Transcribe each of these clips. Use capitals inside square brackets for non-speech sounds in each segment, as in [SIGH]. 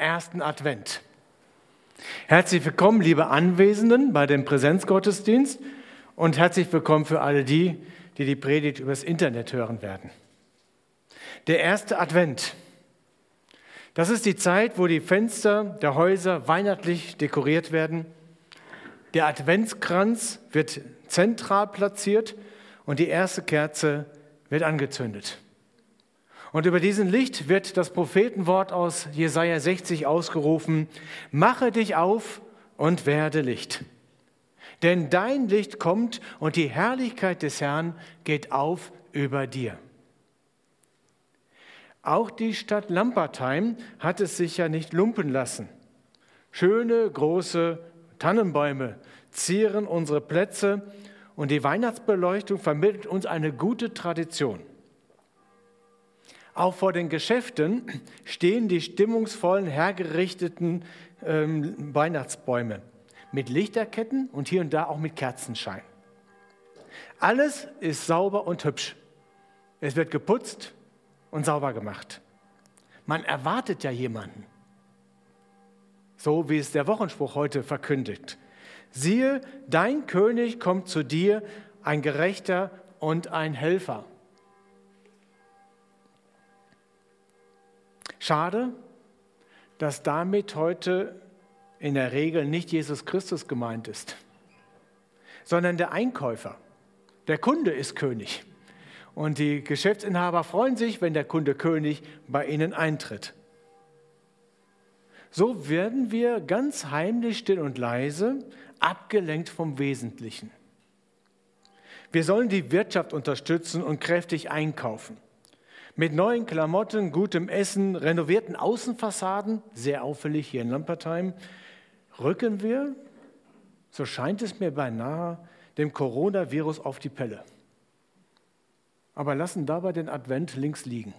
ersten Advent. Herzlich willkommen, liebe Anwesenden bei dem Präsenzgottesdienst und herzlich willkommen für alle die, die die Predigt übers Internet hören werden. Der erste Advent. Das ist die Zeit, wo die Fenster der Häuser weihnachtlich dekoriert werden. Der Adventskranz wird zentral platziert und die erste Kerze wird angezündet. Und über diesen Licht wird das Prophetenwort aus Jesaja 60 ausgerufen: Mache dich auf und werde Licht. Denn dein Licht kommt und die Herrlichkeit des Herrn geht auf über dir. Auch die Stadt Lampertheim hat es sich ja nicht lumpen lassen. Schöne große Tannenbäume zieren unsere Plätze und die Weihnachtsbeleuchtung vermittelt uns eine gute Tradition. Auch vor den Geschäften stehen die stimmungsvollen, hergerichteten ähm, Weihnachtsbäume mit Lichterketten und hier und da auch mit Kerzenschein. Alles ist sauber und hübsch. Es wird geputzt und sauber gemacht. Man erwartet ja jemanden. So wie es der Wochenspruch heute verkündigt. Siehe, dein König kommt zu dir, ein Gerechter und ein Helfer. Schade, dass damit heute in der Regel nicht Jesus Christus gemeint ist, sondern der Einkäufer. Der Kunde ist König. Und die Geschäftsinhaber freuen sich, wenn der Kunde König bei ihnen eintritt. So werden wir ganz heimlich still und leise abgelenkt vom Wesentlichen. Wir sollen die Wirtschaft unterstützen und kräftig einkaufen. Mit neuen Klamotten, gutem Essen, renovierten Außenfassaden, sehr auffällig hier in Lampertheim, rücken wir, so scheint es mir beinahe, dem Coronavirus auf die Pelle. Aber lassen dabei den Advent links liegen.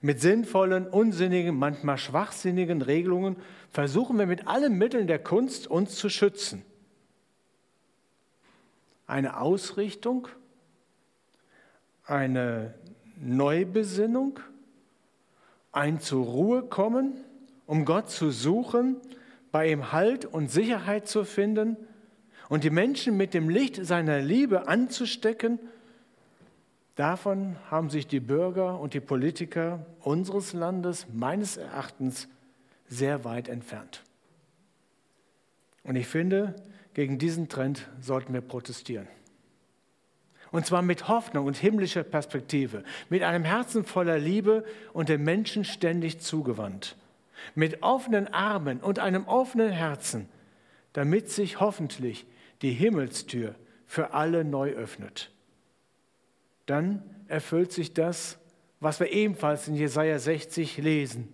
Mit sinnvollen, unsinnigen, manchmal schwachsinnigen Regelungen versuchen wir mit allen Mitteln der Kunst uns zu schützen. Eine Ausrichtung, eine Neubesinnung, ein zur Ruhe kommen, um Gott zu suchen, bei ihm Halt und Sicherheit zu finden und die Menschen mit dem Licht seiner Liebe anzustecken Davon haben sich die Bürger und die Politiker unseres Landes meines Erachtens sehr weit entfernt. Und ich finde, gegen diesen Trend sollten wir protestieren. Und zwar mit Hoffnung und himmlischer Perspektive, mit einem Herzen voller Liebe und dem Menschen ständig zugewandt, mit offenen Armen und einem offenen Herzen, damit sich hoffentlich die Himmelstür für alle neu öffnet dann erfüllt sich das, was wir ebenfalls in Jesaja 60 lesen.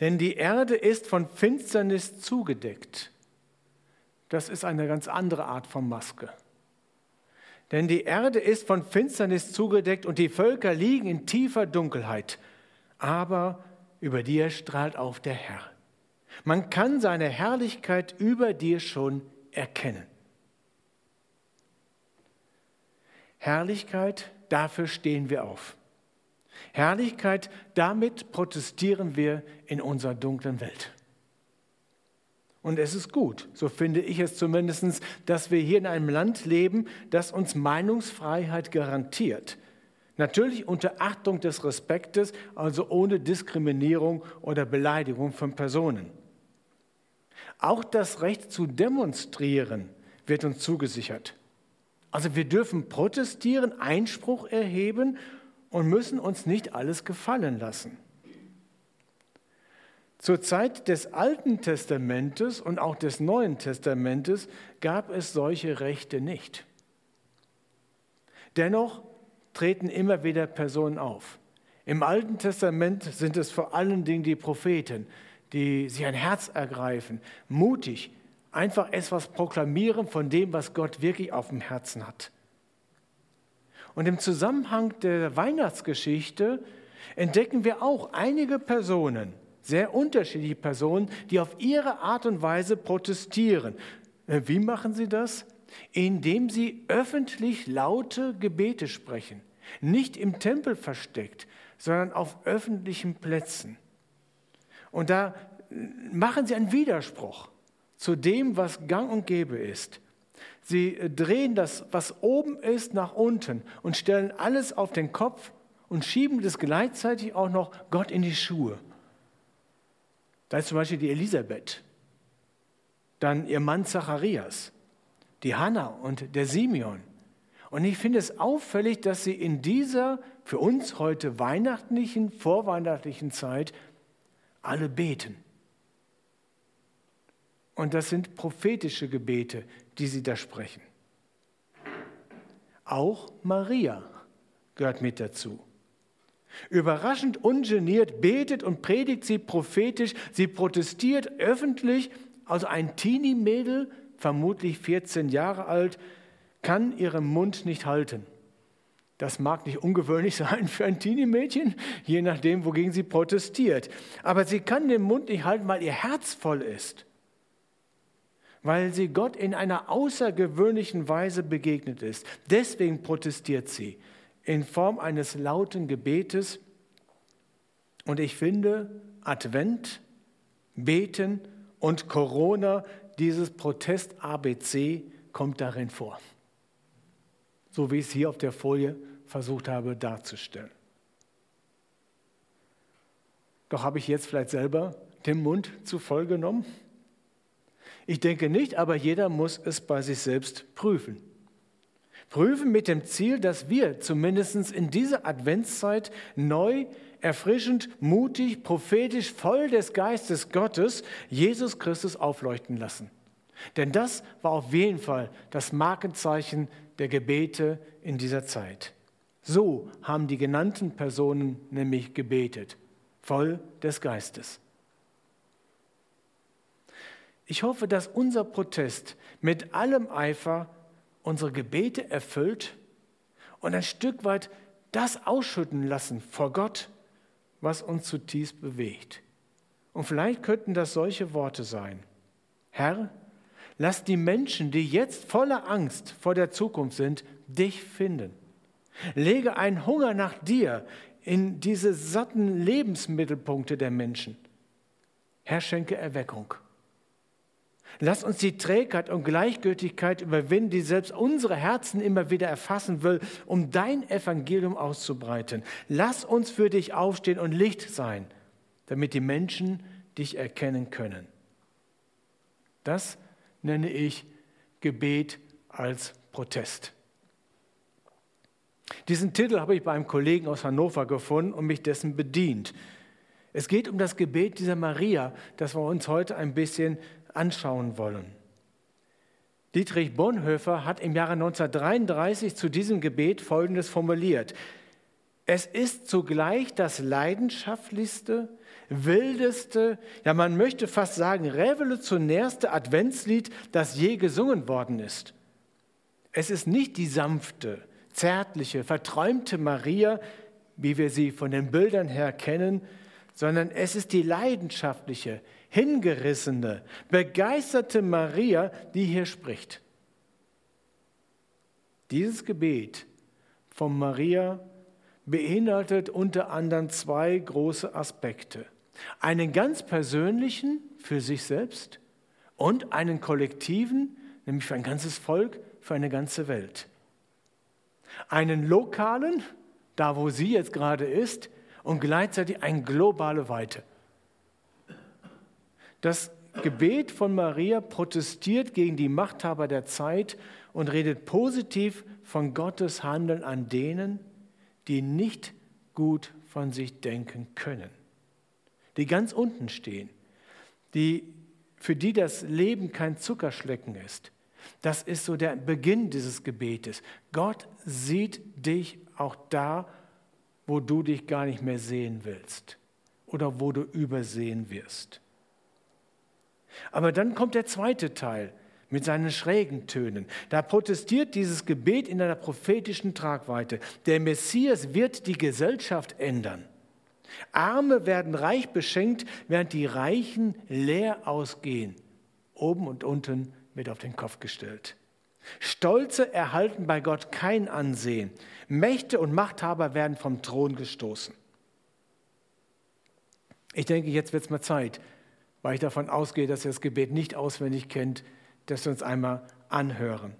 Denn die Erde ist von Finsternis zugedeckt. Das ist eine ganz andere Art von Maske. Denn die Erde ist von Finsternis zugedeckt und die Völker liegen in tiefer Dunkelheit. Aber über dir strahlt auf der Herr. Man kann seine Herrlichkeit über dir schon erkennen. Herrlichkeit, dafür stehen wir auf. Herrlichkeit, damit protestieren wir in unserer dunklen Welt. Und es ist gut, so finde ich es zumindest, dass wir hier in einem Land leben, das uns Meinungsfreiheit garantiert. Natürlich unter Achtung des Respektes, also ohne Diskriminierung oder Beleidigung von Personen. Auch das Recht zu demonstrieren wird uns zugesichert. Also wir dürfen protestieren, Einspruch erheben und müssen uns nicht alles gefallen lassen. Zur Zeit des Alten Testamentes und auch des Neuen Testamentes gab es solche Rechte nicht. Dennoch treten immer wieder Personen auf. Im Alten Testament sind es vor allen Dingen die Propheten, die sich ein Herz ergreifen, mutig, einfach etwas proklamieren von dem, was Gott wirklich auf dem Herzen hat. Und im Zusammenhang der Weihnachtsgeschichte entdecken wir auch einige Personen, sehr unterschiedliche Personen, die auf ihre Art und Weise protestieren. Äh, wie machen sie das? Indem sie öffentlich laute Gebete sprechen, nicht im Tempel versteckt, sondern auf öffentlichen Plätzen. Und da machen sie einen Widerspruch zu dem, was gang und gäbe ist. Sie drehen das, was oben ist, nach unten und stellen alles auf den Kopf und schieben das gleichzeitig auch noch Gott in die Schuhe. Da ist zum Beispiel die Elisabeth, dann ihr Mann Zacharias, die Hannah und der Simeon. Und ich finde es auffällig, dass sie in dieser für uns heute weihnachtlichen, vorweihnachtlichen Zeit alle beten. Und das sind prophetische Gebete, die sie da sprechen. Auch Maria gehört mit dazu. Überraschend ungeniert betet und predigt sie prophetisch. Sie protestiert öffentlich. Also ein Teenie-Mädel, vermutlich 14 Jahre alt, kann ihren Mund nicht halten. Das mag nicht ungewöhnlich [LAUGHS] sein für ein Teenie-Mädchen, je nachdem, wogegen sie protestiert. Aber sie kann den Mund nicht halten, weil ihr Herz voll ist weil sie Gott in einer außergewöhnlichen Weise begegnet ist. Deswegen protestiert sie in Form eines lauten Gebetes. Und ich finde, Advent, Beten und Corona, dieses Protest ABC kommt darin vor. So wie ich es hier auf der Folie versucht habe darzustellen. Doch habe ich jetzt vielleicht selber den Mund zu voll genommen? Ich denke nicht, aber jeder muss es bei sich selbst prüfen. Prüfen mit dem Ziel, dass wir zumindest in dieser Adventszeit neu, erfrischend, mutig, prophetisch, voll des Geistes Gottes Jesus Christus aufleuchten lassen. Denn das war auf jeden Fall das Markenzeichen der Gebete in dieser Zeit. So haben die genannten Personen nämlich gebetet, voll des Geistes. Ich hoffe, dass unser Protest mit allem Eifer unsere Gebete erfüllt und ein Stück weit das ausschütten lassen vor Gott, was uns zutiefst bewegt. Und vielleicht könnten das solche Worte sein. Herr, lass die Menschen, die jetzt voller Angst vor der Zukunft sind, dich finden. Lege einen Hunger nach dir in diese satten Lebensmittelpunkte der Menschen. Herr, schenke Erweckung. Lass uns die Trägheit und Gleichgültigkeit überwinden, die selbst unsere Herzen immer wieder erfassen will, um dein Evangelium auszubreiten. Lass uns für dich aufstehen und Licht sein, damit die Menschen dich erkennen können. Das nenne ich Gebet als Protest. Diesen Titel habe ich bei einem Kollegen aus Hannover gefunden und mich dessen bedient. Es geht um das Gebet dieser Maria, das wir uns heute ein bisschen anschauen wollen. Dietrich Bonhoeffer hat im Jahre 1933 zu diesem Gebet Folgendes formuliert. Es ist zugleich das leidenschaftlichste, wildeste, ja man möchte fast sagen revolutionärste Adventslied, das je gesungen worden ist. Es ist nicht die sanfte, zärtliche, verträumte Maria, wie wir sie von den Bildern her kennen, sondern es ist die leidenschaftliche, hingerissene, begeisterte Maria, die hier spricht. Dieses Gebet von Maria beinhaltet unter anderem zwei große Aspekte. Einen ganz persönlichen für sich selbst und einen kollektiven, nämlich für ein ganzes Volk, für eine ganze Welt. Einen lokalen, da wo sie jetzt gerade ist, und gleichzeitig eine globale Weite. Das Gebet von Maria protestiert gegen die Machthaber der Zeit und redet positiv von Gottes Handeln an denen, die nicht gut von sich denken können, die ganz unten stehen, die, für die das Leben kein Zuckerschlecken ist. Das ist so der Beginn dieses Gebetes. Gott sieht dich auch da, wo du dich gar nicht mehr sehen willst oder wo du übersehen wirst. Aber dann kommt der zweite Teil mit seinen schrägen Tönen. Da protestiert dieses Gebet in einer prophetischen Tragweite. Der Messias wird die Gesellschaft ändern. Arme werden reich beschenkt, während die Reichen leer ausgehen. Oben und unten wird auf den Kopf gestellt. Stolze erhalten bei Gott kein Ansehen. Mächte und Machthaber werden vom Thron gestoßen. Ich denke, jetzt wird es mal Zeit, weil ich davon ausgehe, dass ihr das Gebet nicht auswendig kennt, dass wir uns einmal anhören.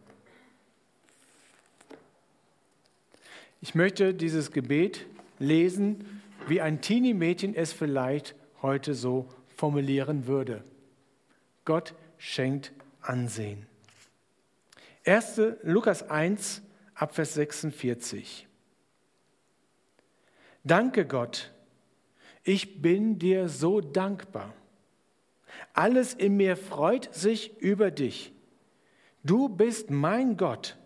Ich möchte dieses Gebet lesen, wie ein Teenie-Mädchen es vielleicht heute so formulieren würde. Gott schenkt Ansehen. 1. Lukas 1, Abvers 46. Danke Gott, ich bin dir so dankbar. Alles in mir freut sich über dich. Du bist mein Gott,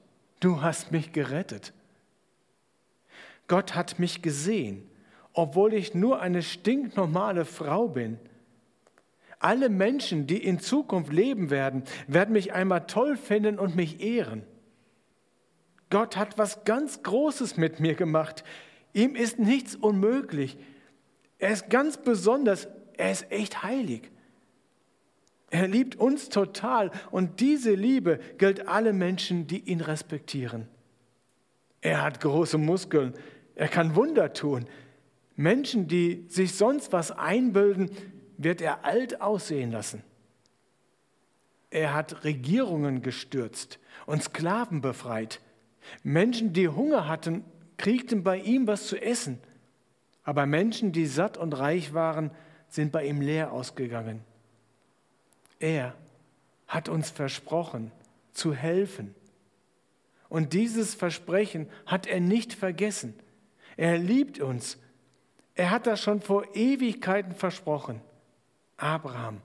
du hast mich gerettet. Gott hat mich gesehen, obwohl ich nur eine stinknormale Frau bin. Alle Menschen, die in Zukunft leben werden, werden mich einmal toll finden und mich ehren. Gott hat was ganz Großes mit mir gemacht. Ihm ist nichts unmöglich. Er ist ganz besonders, er ist echt heilig. Er liebt uns total und diese Liebe gilt alle Menschen, die ihn respektieren. Er hat große Muskeln, er kann Wunder tun. Menschen, die sich sonst was einbilden, wird er alt aussehen lassen. Er hat Regierungen gestürzt und Sklaven befreit. Menschen, die Hunger hatten, kriegten bei ihm was zu essen. Aber Menschen, die satt und reich waren, sind bei ihm leer ausgegangen. Er hat uns versprochen, zu helfen. Und dieses Versprechen hat er nicht vergessen. Er liebt uns. Er hat das schon vor Ewigkeiten versprochen. Abraham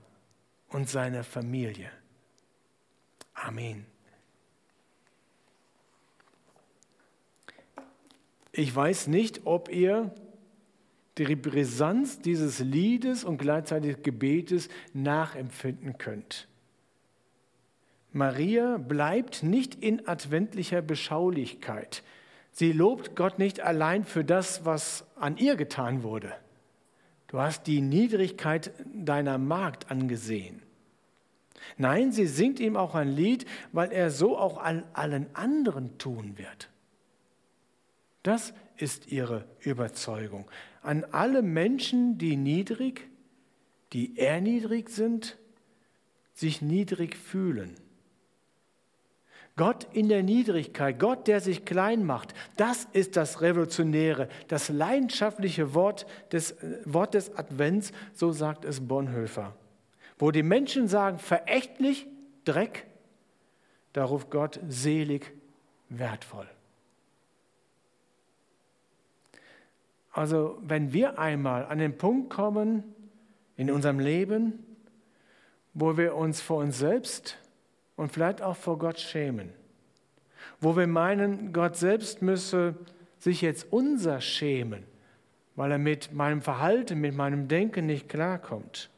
und seiner Familie. Amen. Ich weiß nicht, ob ihr die Brisanz dieses Liedes und gleichzeitig Gebetes nachempfinden könnt. Maria bleibt nicht in adventlicher Beschaulichkeit. Sie lobt Gott nicht allein für das, was an ihr getan wurde. Du hast die Niedrigkeit deiner Magd angesehen. Nein, sie singt ihm auch ein Lied, weil er so auch an allen anderen tun wird. Das ist ihre Überzeugung. An alle Menschen, die niedrig, die erniedrigt sind, sich niedrig fühlen. Gott in der Niedrigkeit, Gott, der sich klein macht, das ist das revolutionäre, das leidenschaftliche Wort des, äh, Wort des Advents, so sagt es Bonhoeffer. Wo die Menschen sagen, verächtlich, Dreck, da ruft Gott selig, wertvoll. Also wenn wir einmal an den Punkt kommen in unserem Leben, wo wir uns vor uns selbst und vielleicht auch vor Gott schämen, wo wir meinen, Gott selbst müsse sich jetzt unser schämen, weil er mit meinem Verhalten, mit meinem Denken nicht klarkommt.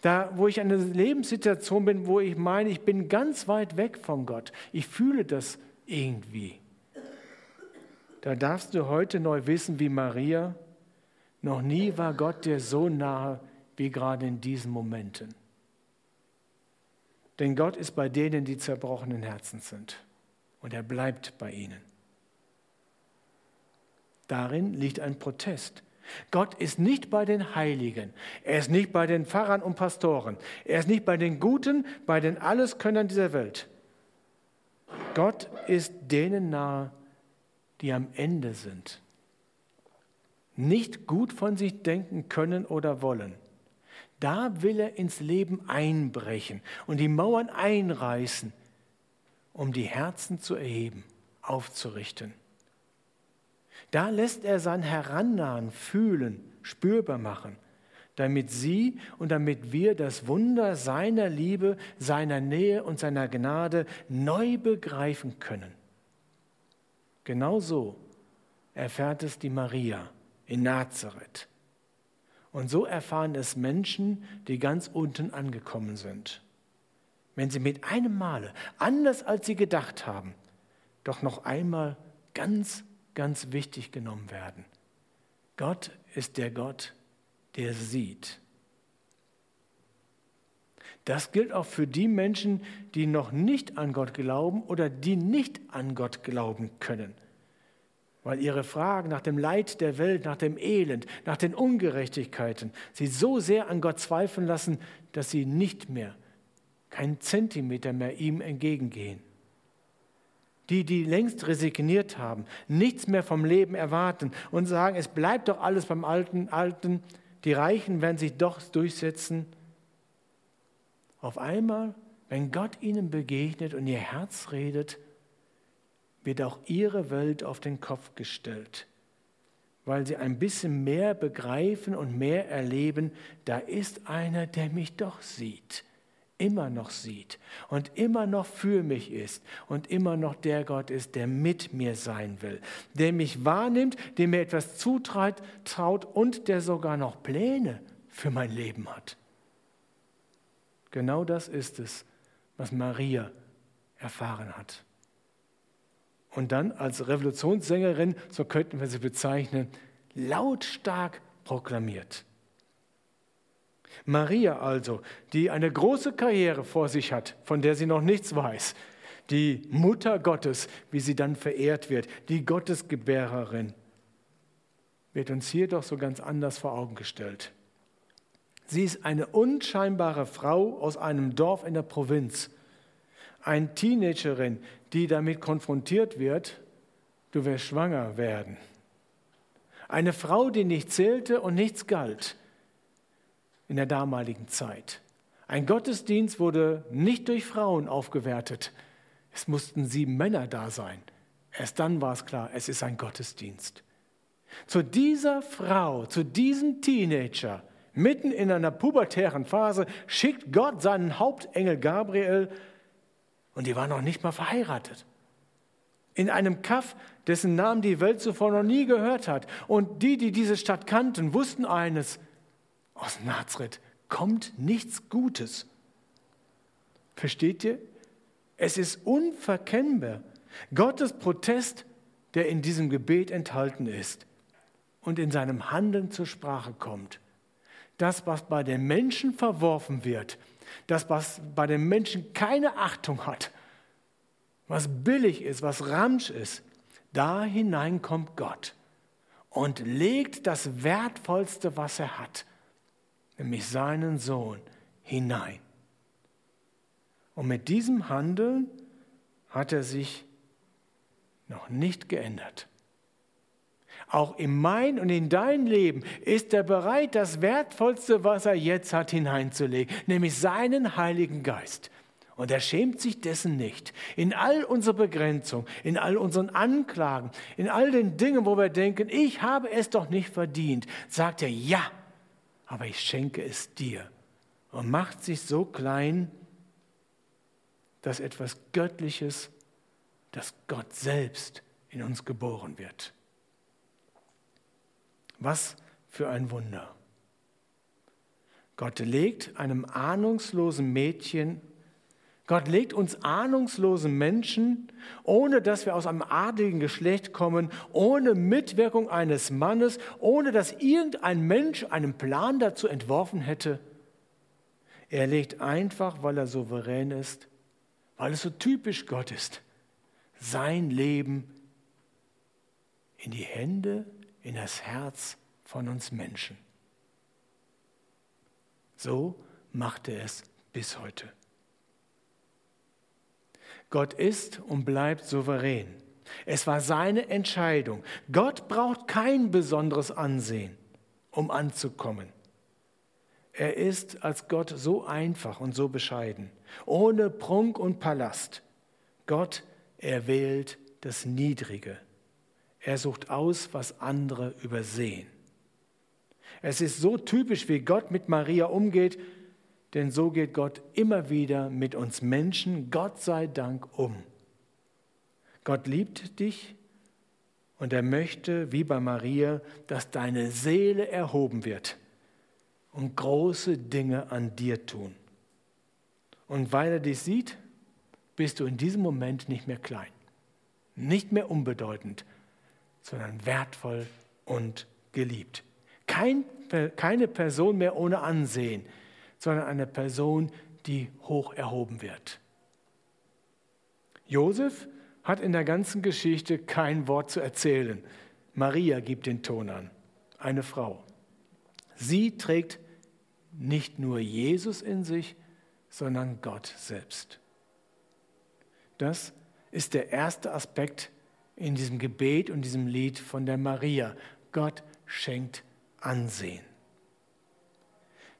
Da, wo ich in einer Lebenssituation bin, wo ich meine, ich bin ganz weit weg von Gott, ich fühle das irgendwie da darfst du heute neu wissen, wie Maria, noch nie war Gott dir so nahe wie gerade in diesen Momenten. Denn Gott ist bei denen, die zerbrochenen Herzens sind. Und er bleibt bei ihnen. Darin liegt ein Protest. Gott ist nicht bei den Heiligen. Er ist nicht bei den Pfarrern und Pastoren. Er ist nicht bei den Guten, bei den Alleskönnern dieser Welt. Gott ist denen nahe, die am Ende sind, nicht gut von sich denken können oder wollen. Da will er ins Leben einbrechen und die Mauern einreißen, um die Herzen zu erheben, aufzurichten. Da lässt er sein Herannahen fühlen, spürbar machen, damit sie und damit wir das Wunder seiner Liebe, seiner Nähe und seiner Gnade neu begreifen können. Genauso erfährt es die Maria in Nazareth. Und so erfahren es Menschen, die ganz unten angekommen sind. Wenn sie mit einem Male, anders als sie gedacht haben, doch noch einmal ganz, ganz wichtig genommen werden. Gott ist der Gott, der sieht. Das gilt auch für die Menschen, die noch nicht an Gott glauben oder die nicht an Gott glauben können. weil ihre Fragen nach dem Leid der Welt, nach dem Elend, nach den Ungerechtigkeiten sie so sehr an Gott zweifeln lassen, dass sie nicht mehr, keinen Zentimeter mehr ihm entgegengehen. Die, die längst resigniert haben, nichts mehr vom Leben erwarten und sagen, es bleibt doch alles beim Alten, Alten, die Reichen werden sich doch durchsetzen. Auf einmal, wenn Gott ihnen begegnet und ihr Herz redet, wird auch ihre Welt auf den Kopf gestellt, weil sie ein bisschen mehr begreifen und mehr erleben, da ist einer, der mich doch sieht, immer noch sieht und immer noch für mich ist und immer noch der Gott ist, der mit mir sein will, der mich wahrnimmt, der mir etwas zutraut und der sogar noch Pläne für mein Leben hat. Genau das ist es, was Maria erfahren hat und dann als Revolutionssängerin, so könnten wir sie bezeichnen, lautstark proklamiert. Maria also, die eine große Karriere vor sich hat, von der sie noch nichts weiß, die Mutter Gottes, wie sie dann verehrt wird, die Gottesgebärerin, wird uns hier doch so ganz anders vor Augen gestellt. Sie ist eine unscheinbare Frau aus einem Dorf in der Provinz, eine Teenagerin, die damit konfrontiert wird, du wirst schwanger werden. Eine Frau, die nicht zählte und nichts galt in der damaligen Zeit. Ein Gottesdienst wurde nicht durch Frauen aufgewertet. Es mussten sieben Männer da sein. Erst dann war es klar, es ist ein Gottesdienst. Zu dieser Frau, zu diesem Teenager, mitten in einer pubertären Phase, schickt Gott seinen Hauptengel Gabriel und die war noch nicht mal verheiratet. In einem Kaff, dessen Namen die Welt zuvor noch nie gehört hat. Und die, die diese Stadt kannten, wussten eines, aus Nazareth kommt nichts Gutes. Versteht ihr? Es ist unverkennbar. Gottes Protest, der in diesem Gebet enthalten ist und in seinem Handeln zur Sprache kommt. Das, was bei den Menschen verworfen wird, das, was bei den Menschen keine Achtung hat, was billig ist, was Ramsch ist, da hinein kommt Gott und legt das Wertvollste, was er hat, nämlich seinen Sohn, hinein. Und mit diesem Handeln hat er sich noch nicht geändert. Auch in mein und in dein Leben ist er bereit, das Wertvollste, was er jetzt hat, hineinzulegen, nämlich seinen Heiligen Geist. Und er schämt sich dessen nicht. In all unserer Begrenzung, in all unseren Anklagen, in all den Dingen, wo wir denken, ich habe es doch nicht verdient, sagt er, ja, aber ich schenke es dir. Und macht sich so klein, dass etwas Göttliches, dass Gott selbst in uns geboren wird. Was für ein Wunder. Gott legt einem ahnungslosen Mädchen, Gott legt uns ahnungslosen Menschen, ohne dass wir aus einem adligen Geschlecht kommen, ohne Mitwirkung eines Mannes, ohne dass irgendein Mensch einen Plan dazu entworfen hätte. Er legt einfach, weil er souverän ist, weil es so typisch Gott ist, sein Leben in die Hände in das Herz von uns Menschen. So macht er es bis heute. Gott ist und bleibt souverän. Es war seine Entscheidung. Gott braucht kein besonderes Ansehen, um anzukommen. Er ist als Gott so einfach und so bescheiden, ohne Prunk und Palast. Gott erwählt das Niedrige. Er sucht aus, was andere übersehen. Es ist so typisch, wie Gott mit Maria umgeht, denn so geht Gott immer wieder mit uns Menschen, Gott sei Dank, um. Gott liebt dich und er möchte, wie bei Maria, dass deine Seele erhoben wird und große Dinge an dir tun. Und weil er dich sieht, bist du in diesem Moment nicht mehr klein, nicht mehr unbedeutend, sondern wertvoll und geliebt. Kein, keine Person mehr ohne Ansehen, sondern eine Person, die hoch erhoben wird. Josef hat in der ganzen Geschichte kein Wort zu erzählen. Maria gibt den Ton an, eine Frau. Sie trägt nicht nur Jesus in sich, sondern Gott selbst. Das ist der erste Aspekt in diesem Gebet und diesem Lied von der Maria. Gott schenkt Ansehen.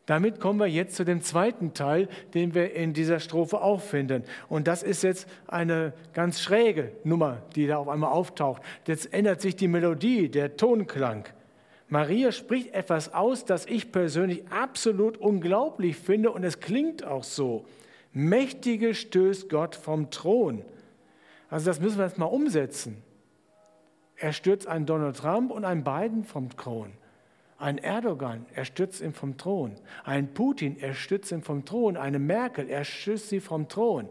Damit kommen wir jetzt zu dem zweiten Teil, den wir in dieser Strophe auch finden. Und das ist jetzt eine ganz schräge Nummer, die da auf einmal auftaucht. Jetzt ändert sich die Melodie, der Tonklang. Maria spricht etwas aus, das ich persönlich absolut unglaublich finde und es klingt auch so. Mächtige stößt Gott vom Thron. Also das müssen wir jetzt mal umsetzen. Er stürzt einen Donald Trump und einen Biden vom Thron. Ein Erdogan, er stürzt ihn vom Thron. Ein Putin, er stürzt ihn vom Thron. Eine Merkel, er stürzt sie vom Thron.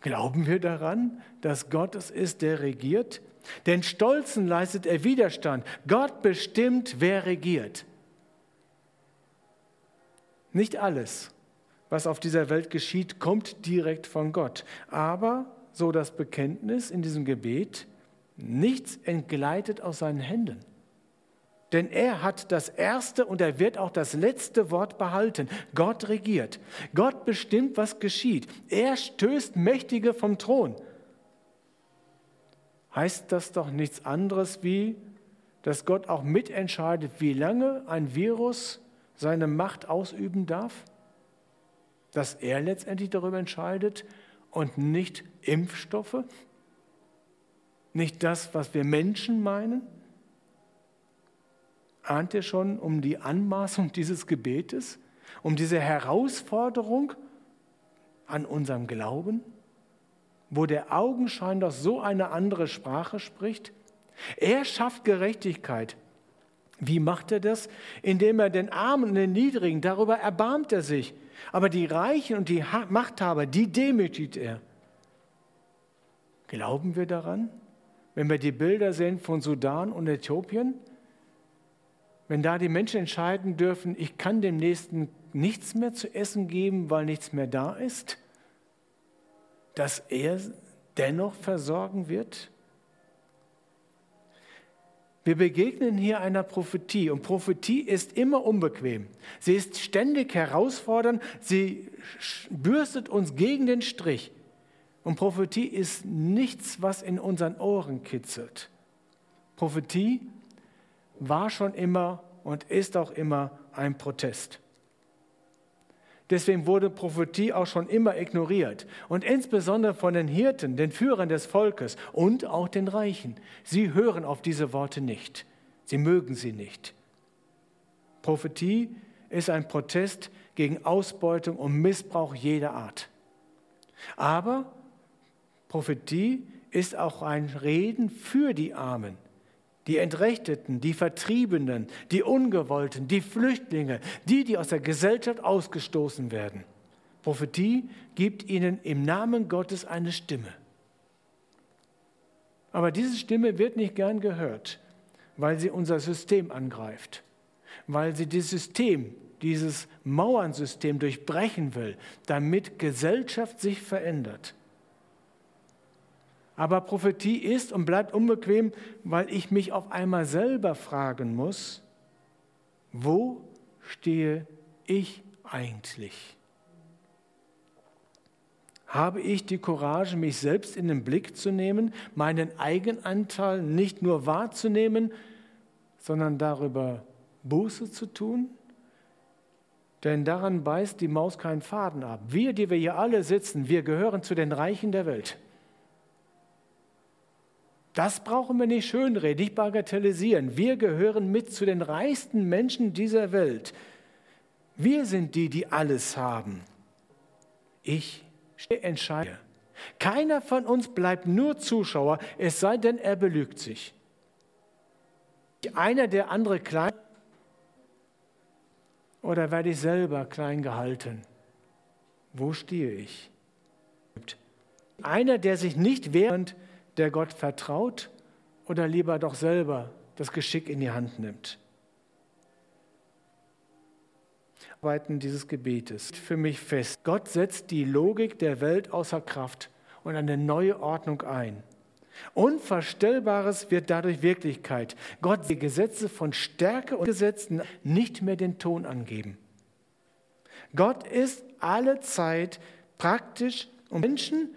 Glauben wir daran, dass Gott es ist, der regiert? Denn Stolzen leistet er Widerstand. Gott bestimmt, wer regiert. Nicht alles, was auf dieser Welt geschieht, kommt direkt von Gott. Aber, so das Bekenntnis in diesem Gebet, nichts entgleitet aus seinen Händen. Denn er hat das erste und er wird auch das letzte Wort behalten. Gott regiert. Gott bestimmt, was geschieht. Er stößt Mächtige vom Thron heißt das doch nichts anderes wie, dass Gott auch mitentscheidet, wie lange ein Virus seine Macht ausüben darf? Dass er letztendlich darüber entscheidet und nicht Impfstoffe? Nicht das, was wir Menschen meinen? Ahnt ihr schon um die Anmaßung dieses Gebetes, um diese Herausforderung an unserem Glauben? wo der Augenschein doch so eine andere Sprache spricht? Er schafft Gerechtigkeit. Wie macht er das? Indem er den Armen und den Niedrigen, darüber erbarmt er sich. Aber die Reichen und die Machthaber, die demütigt er. Glauben wir daran? Wenn wir die Bilder sehen von Sudan und Äthiopien, wenn da die Menschen entscheiden dürfen, ich kann dem Nächsten nichts mehr zu essen geben, weil nichts mehr da ist, dass er dennoch versorgen wird? Wir begegnen hier einer Prophetie und Prophetie ist immer unbequem. Sie ist ständig herausfordernd, sie bürstet uns gegen den Strich. Und Prophetie ist nichts, was in unseren Ohren kitzelt. Prophetie war schon immer und ist auch immer ein Protest. Deswegen wurde Prophetie auch schon immer ignoriert. Und insbesondere von den Hirten, den Führern des Volkes und auch den Reichen. Sie hören auf diese Worte nicht. Sie mögen sie nicht. Prophetie ist ein Protest gegen Ausbeutung und Missbrauch jeder Art. Aber Prophetie ist auch ein Reden für die Armen, die Entrechteten, die Vertriebenen, die Ungewollten, die Flüchtlinge, die, die aus der Gesellschaft ausgestoßen werden. Prophetie gibt ihnen im Namen Gottes eine Stimme. Aber diese Stimme wird nicht gern gehört, weil sie unser System angreift, weil sie dieses System, dieses Mauernsystem durchbrechen will, damit Gesellschaft sich verändert. Aber Prophetie ist und bleibt unbequem, weil ich mich auf einmal selber fragen muss, wo stehe ich eigentlich? Habe ich die Courage, mich selbst in den Blick zu nehmen, meinen Eigenanteil nicht nur wahrzunehmen, sondern darüber Buße zu tun? Denn daran beißt die Maus keinen Faden ab. Wir, die wir hier alle sitzen, wir gehören zu den Reichen der Welt. Das brauchen wir nicht schönreden, nicht bagatellisieren. Wir gehören mit zu den reichsten Menschen dieser Welt. Wir sind die, die alles haben. Ich entscheide. Keiner von uns bleibt nur Zuschauer, es sei denn, er belügt sich. Einer der andere klein oder werde ich selber klein gehalten? Wo stehe ich? Einer, der sich nicht wehrt, der Gott vertraut oder lieber doch selber das Geschick in die Hand nimmt? Arbeiten dieses Gebetes für mich fest. Gott setzt die Logik der Welt außer Kraft und eine neue Ordnung ein. Unvorstellbares wird dadurch Wirklichkeit. Gott die Gesetze von Stärke und Gesetzen nicht mehr den Ton angeben. Gott ist alle Zeit praktisch und Menschen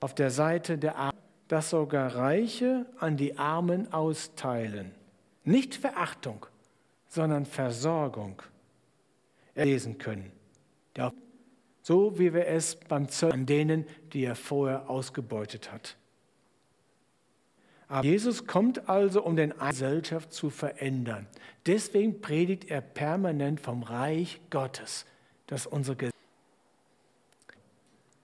auf der Seite der Armen, dass sogar Reiche an die Armen austeilen. Nicht Verachtung, sondern Versorgung lesen können. So wie wir es beim Zöllner an denen, die er vorher ausgebeutet hat. Aber Jesus kommt also, um den Gesellschaft zu verändern. Deswegen predigt er permanent vom Reich Gottes, das unsere Gesellschaft.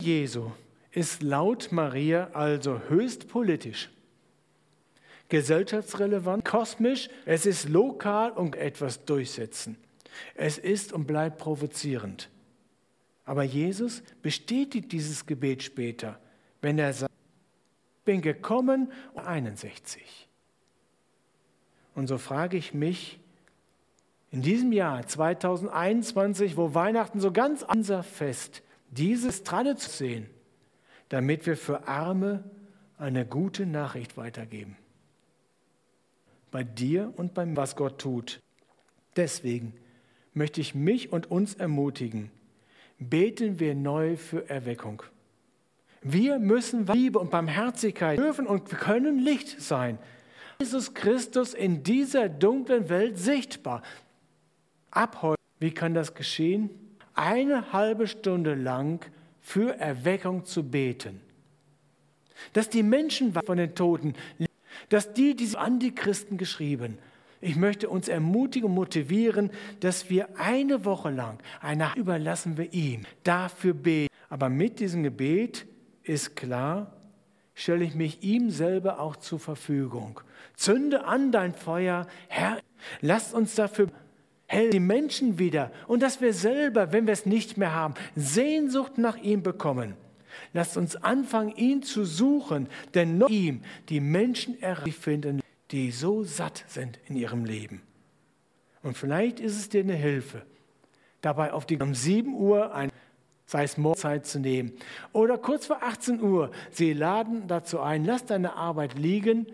Jesu ist laut Maria also höchst politisch, gesellschaftsrelevant, kosmisch, es ist lokal und etwas durchsetzen. Es ist und bleibt provozierend. Aber Jesus bestätigt dieses Gebet später, wenn er sagt, bin gekommen, 61. Und so frage ich mich, in diesem Jahr 2021, wo Weihnachten so ganz unser Fest, dieses Tradition sehen, damit wir für Arme eine gute Nachricht weitergeben. Bei dir und beim, was Gott tut. Deswegen möchte ich mich und uns ermutigen, beten wir neu für Erweckung. Wir müssen Liebe und Barmherzigkeit dürfen und können Licht sein. Jesus Christus in dieser dunklen Welt sichtbar. Ab heute, wie kann das geschehen? Eine halbe Stunde lang für Erweckung zu beten. Dass die Menschen von den Toten, dass die, die an die Christen geschrieben, ich möchte uns ermutigen und motivieren, dass wir eine Woche lang, eine überlassen wir ihm, dafür beten. Aber mit diesem Gebet ist klar, stelle ich mich ihm selber auch zur Verfügung. Zünde an dein Feuer, Herr, lass uns dafür hell die Menschen wieder und dass wir selber, wenn wir es nicht mehr haben, Sehnsucht nach ihm bekommen. Lasst uns anfangen, ihn zu suchen, denn nur ihm die Menschen finden, die so satt sind in ihrem Leben. Und vielleicht ist es dir eine Hilfe, dabei auf die um 7 Uhr ein sei es Mordzeit zu nehmen. Oder kurz vor 18 Uhr, sie laden dazu ein, lass deine Arbeit liegen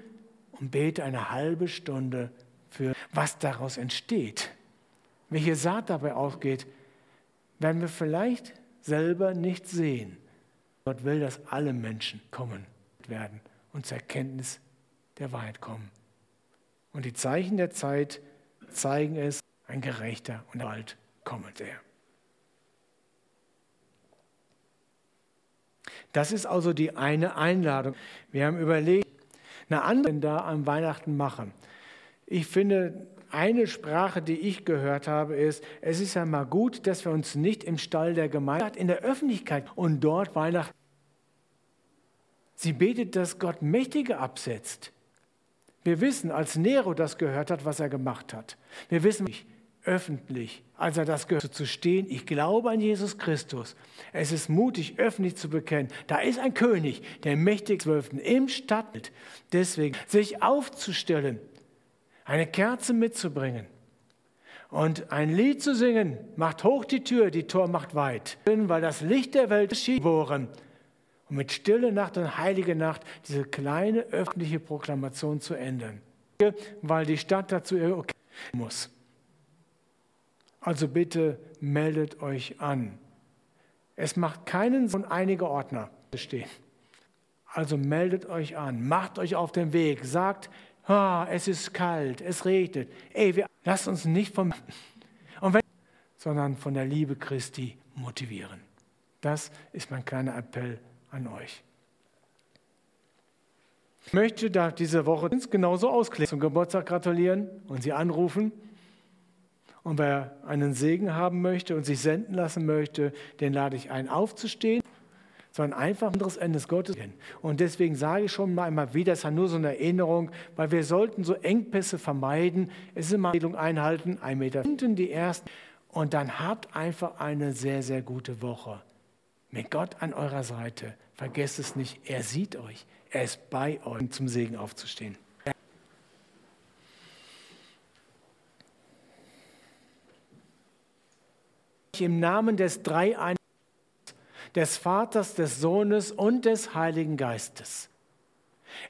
und bete eine halbe Stunde für, was daraus entsteht. Welche Saat dabei aufgeht, werden wir vielleicht selber nicht sehen. Gott will, dass alle Menschen kommen werden und zur Erkenntnis der Wahrheit kommen. Und die Zeichen der Zeit zeigen es, ein Gerechter und bald kommt er. Das ist also die eine Einladung. Wir haben überlegt, eine andere da am Weihnachten machen. Ich finde, eine Sprache, die ich gehört habe, ist, es ist ja mal gut, dass wir uns nicht im Stall der Gemeinde, in der Öffentlichkeit und dort Weihnachten. Sie betet, dass Gott Mächtige absetzt. Wir wissen, als Nero das gehört hat, was er gemacht hat. Wir wissen nicht, öffentlich, als er das gehört, zu stehen, ich glaube an Jesus Christus. Es ist mutig, öffentlich zu bekennen, da ist ein König, der mächtig Zwölften im Stadtbild. Deswegen sich aufzustellen, eine Kerze mitzubringen und ein Lied zu singen, macht hoch die Tür, die Tor macht weit, weil das Licht der Welt ist geboren. Und mit stille Nacht und heilige Nacht diese kleine öffentliche Proklamation zu ändern, weil die Stadt dazu muss. Also bitte meldet euch an. Es macht keinen Sinn, einige Ordner bestehen. Also meldet euch an, macht euch auf den Weg, sagt, ah, es ist kalt, es regnet. Ey, wir, lasst uns nicht vom, wenn, sondern von der Liebe Christi motivieren. Das ist mein kleiner Appell an euch. Ich möchte da diese Woche genauso ausklären, zum Geburtstag gratulieren und Sie anrufen und wer einen Segen haben möchte und sich senden lassen möchte, den lade ich ein, aufzustehen, sondern einfach ein anderes Ende Gottes. Und deswegen sage ich schon mal einmal wieder, es ist nur so eine Erinnerung, weil wir sollten so Engpässe vermeiden. Es ist immer Empfehlung einhalten, ein Meter hinten die ersten. Und dann habt einfach eine sehr, sehr gute Woche. Mit Gott an eurer Seite. Vergesst es nicht, er sieht euch. Er ist bei euch, um zum Segen aufzustehen. im Namen des Dreiein des Vaters, des Sohnes und des Heiligen Geistes.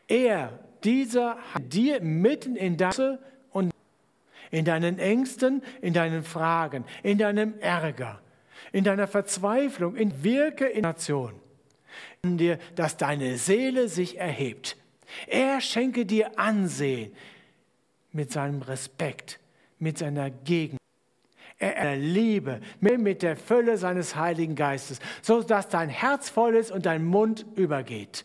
Er, dieser, hat dir mitten in deinem und in deinen Ängsten, in deinen Fragen, in deinem Ärger, in deiner Verzweiflung, in Wirke in Nation, in dir, dass deine Seele sich erhebt. Er schenke dir Ansehen mit seinem Respekt, mit seiner Gegend. Er Liebe mit der Fülle seines Heiligen Geistes, so dass dein Herz voll ist und dein Mund übergeht.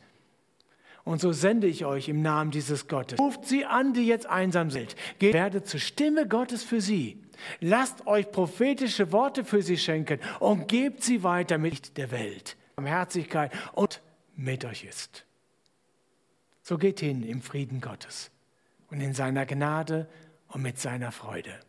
Und so sende ich euch im Namen dieses Gottes. Ruft sie an, die jetzt einsam sind. Geht, werde zur Stimme Gottes für sie. Lasst euch prophetische Worte für sie schenken und gebt sie weiter mit der Welt. Barmherzigkeit und mit euch ist. So geht hin im Frieden Gottes und in seiner Gnade und mit seiner Freude.